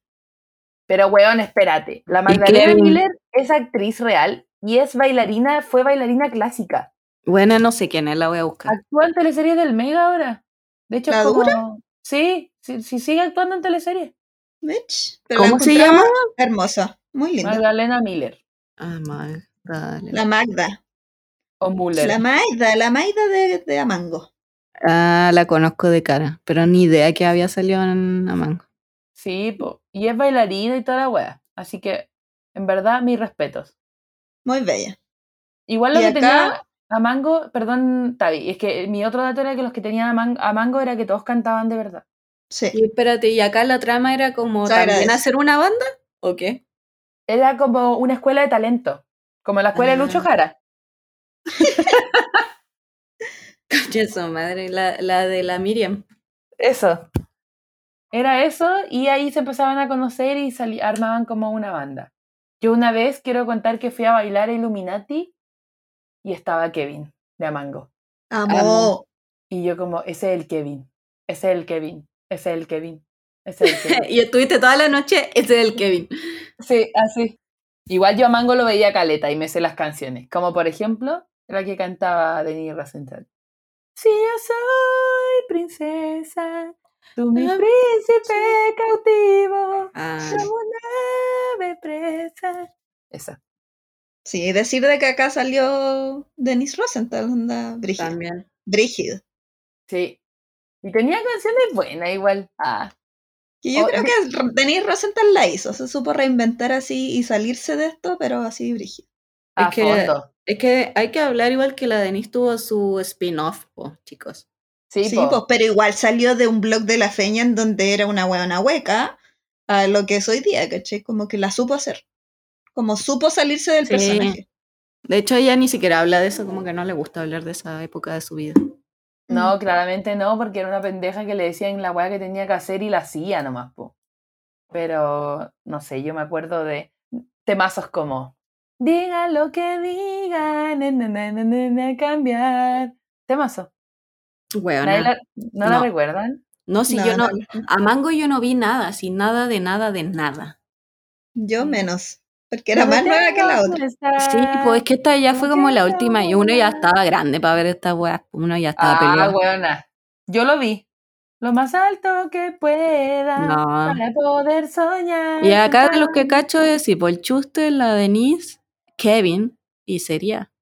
Pero, weón, espérate. La Magdalena? Miller es actriz real y es bailarina, fue bailarina clásica. Bueno, no sé quién es, la voy a buscar. Actúa en teleseries del Mega ahora. De hecho, ¿La como... dura? Sí, sí, sí, sigue actuando en teleseries. Mitch. Pero la ¿Cómo se llama? Hermosa. Muy linda. Magdalena Miller. Ah, Magdalena. La Magda. O Muller. La Maida. La Maida de, de Amango. Ah, la conozco de cara, pero ni idea que había salido en Amango. Sí, po. y es bailarina y toda la wea. Así que, en verdad, mis respetos. Muy bella. Igual lo Y que acá- tenía a Mango, perdón, Tavi, es que mi otro dato era que los que tenían a, Man- a Mango era que todos cantaban de verdad. Sí. Y espérate, ¿y acá la trama era como también hacer una banda? ¿O qué? Era como una escuela de talento, como la escuela de Lucho Ah. Jara. Su madre, la, la de la Miriam. Eso. Era eso, y ahí se empezaban a conocer y armaban como una banda. Yo una vez quiero contar que fui a bailar a Illuminati y estaba Kevin de Amango. Amo. Amo. Y yo como, ese es el Kevin, ese es el Kevin, ese es el Kevin, ese es el Kevin. y estuviste toda la noche, ese es el Kevin. sí, así. Igual yo a Mango lo veía caleta y me sé las canciones. Como por ejemplo, la que cantaba Denise Rosenthal. Si yo soy princesa, tú mi Ah, príncipe cautivo, como una ave presa. Esa. Sí, decir de que acá salió Denise Rosenthal, anda brígido. también. Brígido. Sí. Y tenía canciones buenas igual. Ah, Que yo Oh, creo que Denise Rosenthal la hizo, se supo reinventar así y salirse de esto, pero así brígido. Es que- fondo. Es que hay que hablar igual que la Denise tuvo su spin-off, chicos. Sí, Sí, po. pues, pero igual salió de un blog de la feña en donde era una hueona hueca a lo que es hoy día, ¿cachai? Como que la supo hacer. Como supo salirse del Sí. personaje. De hecho, ella ni siquiera habla de eso, como que no le gusta hablar de esa época de su vida. No, claramente no, porque era una pendeja que le decían la weá que tenía que hacer y la hacía nomás, po. Pero, no sé, yo me acuerdo de temazos como Diga lo que diga, na, na, na, na, na, na, cambiar. Temazo. Bueno, ¿Nadie la- ¿No la No. recuerdan? no, si No, yo no, no. a Mango yo no vi nada, así nada de nada de nada. Yo menos. Porque era más nueva que la otra. Sí, pues es que esta ya fue como la última y uno ya estaba grande para ver esta weá, uno ya estaba Ah, peleado. buena. Yo lo vi. Lo más alto que pueda No. para poder soñar. Y acá de los que cacho es, sí, por el Chuster, la Denise, Kevin, y sería.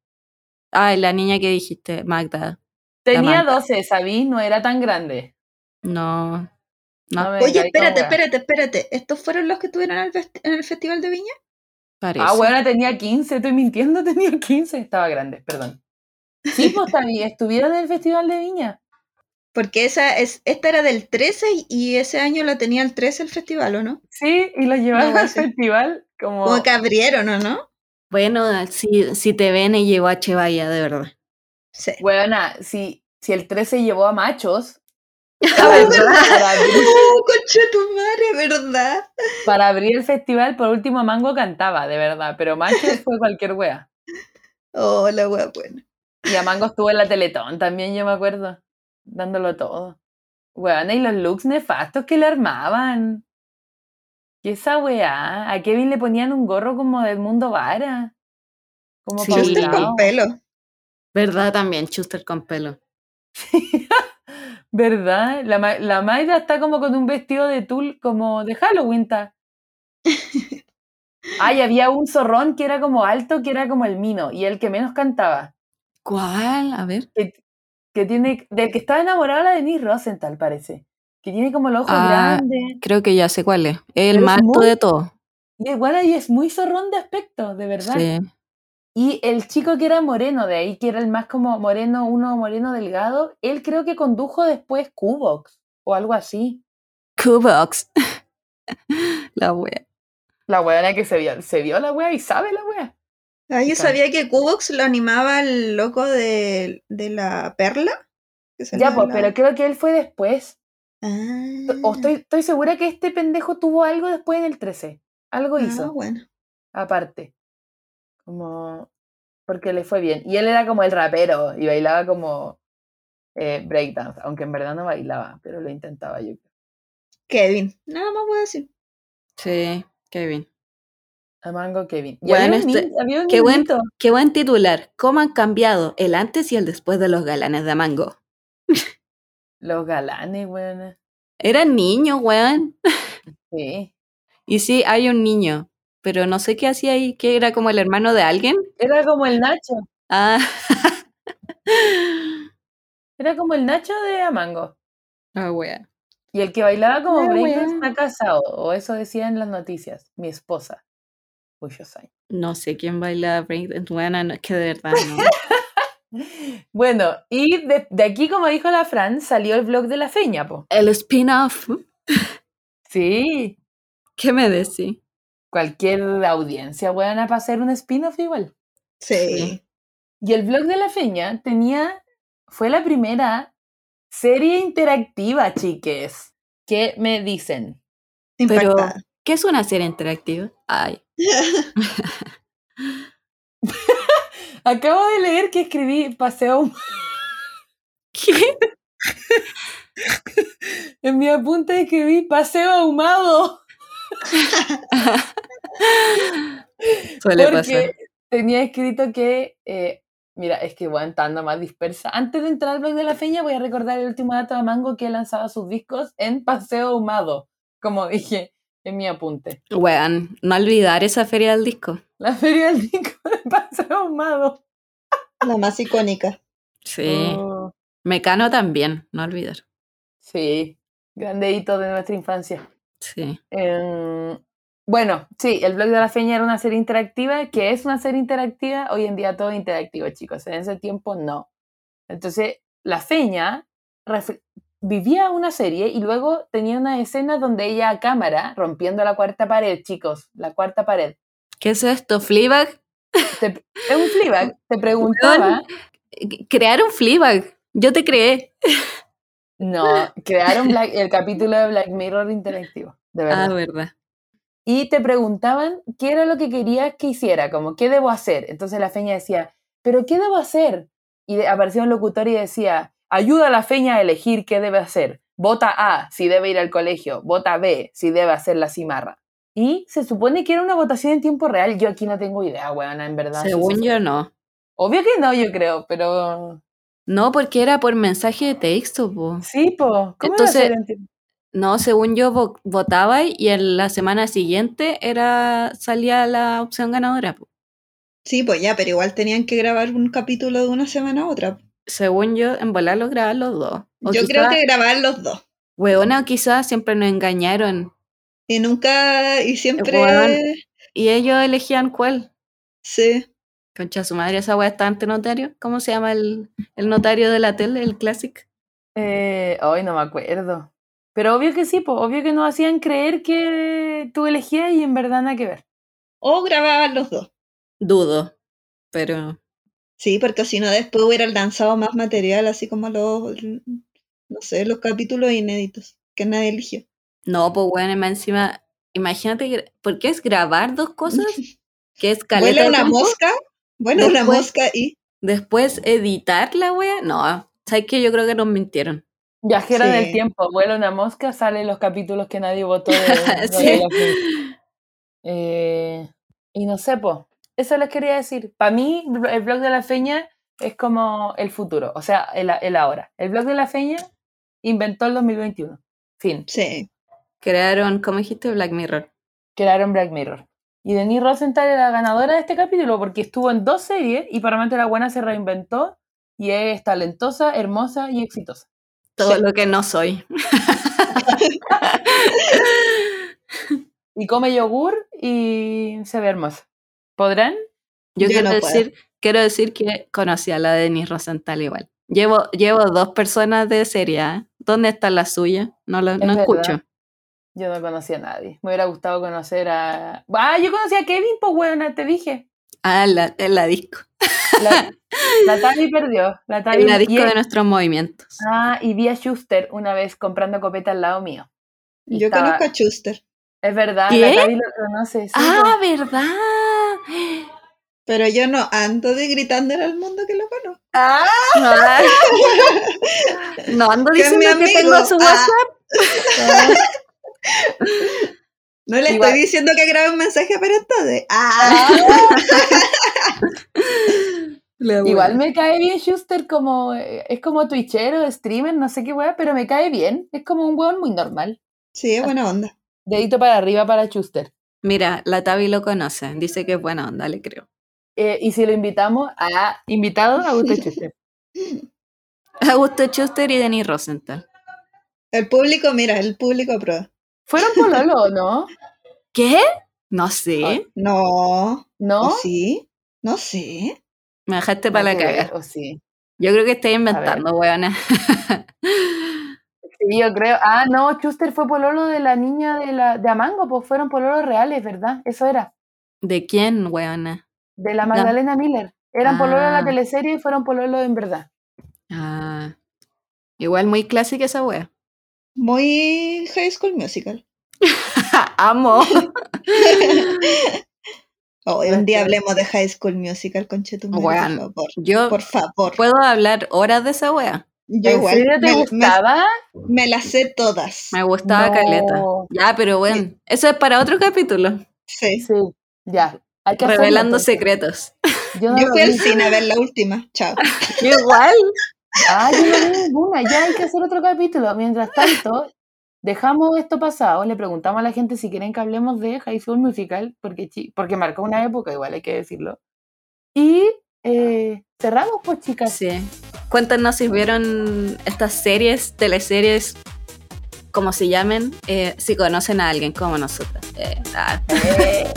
Ah, la niña que dijiste, Magda. Tenía Samantha. 12, ¿sabí? No era tan grande. No. No No, me Oye, espérate, espérate, espérate. ¿Estos fueron los que estuvieron en el, festi- en el Festival de Viña? parece. Ah, bueno, tenía 15, estoy mintiendo, tenía 15. Estaba grande, perdón. Sí, pues también estuvieron en el Festival de Viña. Porque esa es, esta era del 13 y ese año la tenía el 13 el festival, ¿o no? Sí, y los llevaron No, al sí. festival como... Como que abrieron, ¿o no? Bueno, si, si te ven y llegó a Chevaya, de verdad. Sí. Weona, si, si el 13 llevó a machos Ah, para, ¿verdad? para abrir, ¡Oh, concha tu madre, verdad! para abrir el festival, por último Mango cantaba, de verdad, pero machos fue cualquier wea. Oh, la wea buena. Y a Mango estuvo en la Teletón también, yo me acuerdo, dándolo todo. Weona, y los looks nefastos que le armaban. ¿Qué esa weá? A Kevin le ponían un gorro como de Mundo Vara. Como Sí. con pelo. ¿Verdad? También, Chuster con pelo. ¿Verdad? La, Ma- la Maida está como con un vestido de tul como de Halloween. ta. Ay, había un zorrón que era como alto, que era como el Mino, y el que menos cantaba. ¿Cuál? A ver. Que, que tiene, del que estaba enamorada la Denise Rosenthal, parece. Que tiene como los ojos Ah, grandes. Creo que ya sé cuál es. El más alto de todo. Y buena y es muy zorrón de aspecto, de verdad. Sí. Y el chico que era moreno de ahí, que era el más como moreno, uno moreno delgado, él creo que condujo después Cubox o algo así. Q-Box. La wea. La weá que se vio, se vio la weá y sabe la weá. Ah, yo sabía que Cubox lo animaba el loco de, de la perla. Ya, pues, la- pero creo que él fue después. Ah, O estoy, estoy segura que este pendejo tuvo algo después en el 13. Algo ah, hizo, bueno. aparte. Como. Porque le fue bien. Y él era como el rapero y bailaba como eh, breakdance, aunque en verdad no bailaba, pero lo intentaba yo. creo. Kevin. Nada más voy a decir. Sí, Kevin. A Mango Kevin. Y Bueno, había un, este- había un qué buen-. Qué buen titular. ¿Cómo han cambiado el antes y el después de los galanes de Mango? Los galanes, weón. Eran niños, weón. Sí. Y sí, hay un niño. Pero no sé qué hacía ahí, que era como el hermano de alguien. Era como el Nacho. Ah. Era como el Nacho de Amango. Ah, wea. Y el que bailaba como breakdance weá. está casado, o eso decía en las noticias, mi esposa. Muchos años. No sé quién baila breakdance, weona, no, es que de verdad no. Bueno, y de, de aquí, como dijo la Fran, salió el blog de la feña, po. El spin-off. Sí, ¿Qué me decís? Cualquier audiencia buena para hacer un spin-off igual. Sí. Sí. Y el blog de la feña tenía, fue la primera serie interactiva, chiques. ¿Qué me dicen? Pero. ¿qué es una serie interactiva? Ay. Acabo de leer que escribí paseo ¿Qué? en mi apunte escribí paseo ahumado. Suele porque pasar. tenía escrito que, eh, mira, es que voy estando más dispersa. Antes de entrar al blog de la feña, voy a recordar el último dato de Mango que lanzaba sus discos en Paseo Ahumado, como dije en mi apunte. Weón, no olvidar esa feria del disco. La feria del disco de Paseo Ahumado. La más icónica. Sí. Oh, Mecano también, no olvidar. sí, grande hito de nuestra infancia. Sí. Em, bueno, sí, el blog de la feña era una serie interactiva, que es una serie interactiva, hoy en día todo es interactivo, chicos, en ese tiempo no. Entonces, la feña vivía una serie y luego tenía una escena donde ella a cámara, rompiendo la cuarta pared, chicos, la cuarta pared, ¿Qué es esto? ¿Fleabag? Te- es un Fleabag. Te preguntaba. Crearon Fleabag. Yo te creé. No, crearon Black- el capítulo de Black Mirror interactivo. De verdad. Ah, verdad. y te preguntaban qué era lo que querías que hiciera, como qué debo hacer. Entonces la feña decía, ¿pero qué debo hacer? Y aparecía un locutor y decía, ayuda a la feña a elegir qué debe hacer. Vota A si debe ir al colegio, vota B si debe hacer la cimarra. Y se supone que era una votación en tiempo real. Yo aquí no tengo idea, weona, en verdad. Según sí, yo, no. Obvio que no, yo creo, pero No, porque era por mensaje de texto, po. sí, po. ¿Cómo Entonces-? No, según yo vo- votaba y en la semana siguiente era salía la opción ganadora. po. Sí, pues ya, pero igual tenían que grabar un capítulo de una semana a otra. Según yo, en volar los grababan los dos. O Yo quizá- creo que grabar los dos. Weona, quizás siempre nos engañaron Y nunca, y siempre. Y ellos elegían cuál. Sí. Concha su madre, esa weá está ante notario. ¿Cómo se llama el, el notario de la tele, el classic? Eh, Ay, no me acuerdo. Pero obvio que sí, po. obvio que nos hacían creer que tú elegías y en verdad nada que ver. O grababan los dos. Dudo, pero Sí, porque si no después hubieran lanzado más material, así como los, no sé, los capítulos inéditos que nadie eligió. no, pues bueno, más encima, imagínate, ¿por qué es grabar dos cosas? Que es caleta Vuela de una tiempo, vuela una mosca y Después editar la wea, no, ¿sabes qué? Yo creo que nos mintieron. Viajera Sí. del tiempo, vuela una mosca, salen los capítulos que nadie votó de, de Sí. la fin. Eh, y no sé, po. Eso les quería decir. Para mí, el blog de la feña es como el futuro, o sea, el, el ahora. El blog de la feña inventó el 2021. Fin. sí. Crearon, ¿cómo dijiste? Black Mirror. Crearon Black Mirror. Y Denise Rosenthal era la ganadora de este capítulo porque estuvo en dos series y para la Buena se reinventó y es talentosa, hermosa y exitosa. Todo Sí. lo que no soy. Y come yogur y se ve hermosa. ¿Podrán? Yo, Yo quiero, no puedo. decir, quiero decir que conocí a la de Denis Rosenthal igual. Llevo, llevo dos personas de serie. ¿eh? ¿Dónde está la suya? No, lo, Es no verdad. escucho. Yo no conocía a nadie. Me hubiera gustado conocer a. ¡Ah! Yo conocí a Kevin, pues buena, te dije. Ah, la, en la disco. La, la Tavi perdió. La Tavi En la disco y, de nuestros movimientos. Ah, y vi a Schuster una vez comprando copeta al lado mío. Y Yo estaba- conozco a Schuster, Es verdad, ¿Qué? la Tavi lo conoce. sí, ah, pues. ¿verdad? pero yo no ando de gritándole al mundo que lo conozco. Ah, Ay. No ando diciendo que amigo. tengo su Ah. WhatsApp. No le Igual- estoy diciendo que grabe un mensaje para entonces. Ah, La Igual me cae bien Schuster como. eh, Es como twitchero, streamer, no sé qué weá, pero me cae bien. Es como un weón muy normal. sí, es buena onda. Dedito para arriba para Schuster. Mira, la Tavi lo conoce. Dice que es buena onda, le creo. Eh, y si lo invitamos a invitado a Augusto Schuster. Augusto Schuster y Denis Rosenthal. El público, mira, el público aprueba. ¿Fueron pololo no? ¿Qué? No sé. No, ¿No? ¿o sí? No sé. Me dejaste para la caga. ¿O sí? Yo creo que estoy inventando, weona. Sí, yo creo. Ah, no, Schuster fue pololo de la niña de, la, de Amango, pues fueron pololos reales, ¿verdad? Eso era. ¿De quién, weona? De la Magdalena Miller. Eran pololo en la Ah. teleserie y fueron pololo en verdad. Ah, igual muy clásica esa wea. Muy High School Musical. Amo. Oh, un día hablemos de High School Musical con Chetumare, Weón. por favor. Yo Por favor. puedo hablar horas de esa wea. Yo ¿En igual. serio te me, gustaba? me las sé todas. Me gustaba No. caleta. Ya, pero bueno, eso es para otro capítulo. Sí. Sí, ya. Hay que hacerlo, Revelando secretos. Yo, no Yo fui al cine a ver la última. Chao. Igual. Ah, yo no vi ninguna. Ya hay que hacer otro capítulo. Mientras tanto, dejamos esto pasado. Le preguntamos a la gente si quieren que hablemos de High School Musical, porque, porque marcó una época, igual hay que decirlo. Y eh, cerramos, pues, chicas. Sí. Cuéntanos si vieron estas series, teleseries, como se llamen, eh, si conocen a alguien como nosotros. Eh, ah, Eh,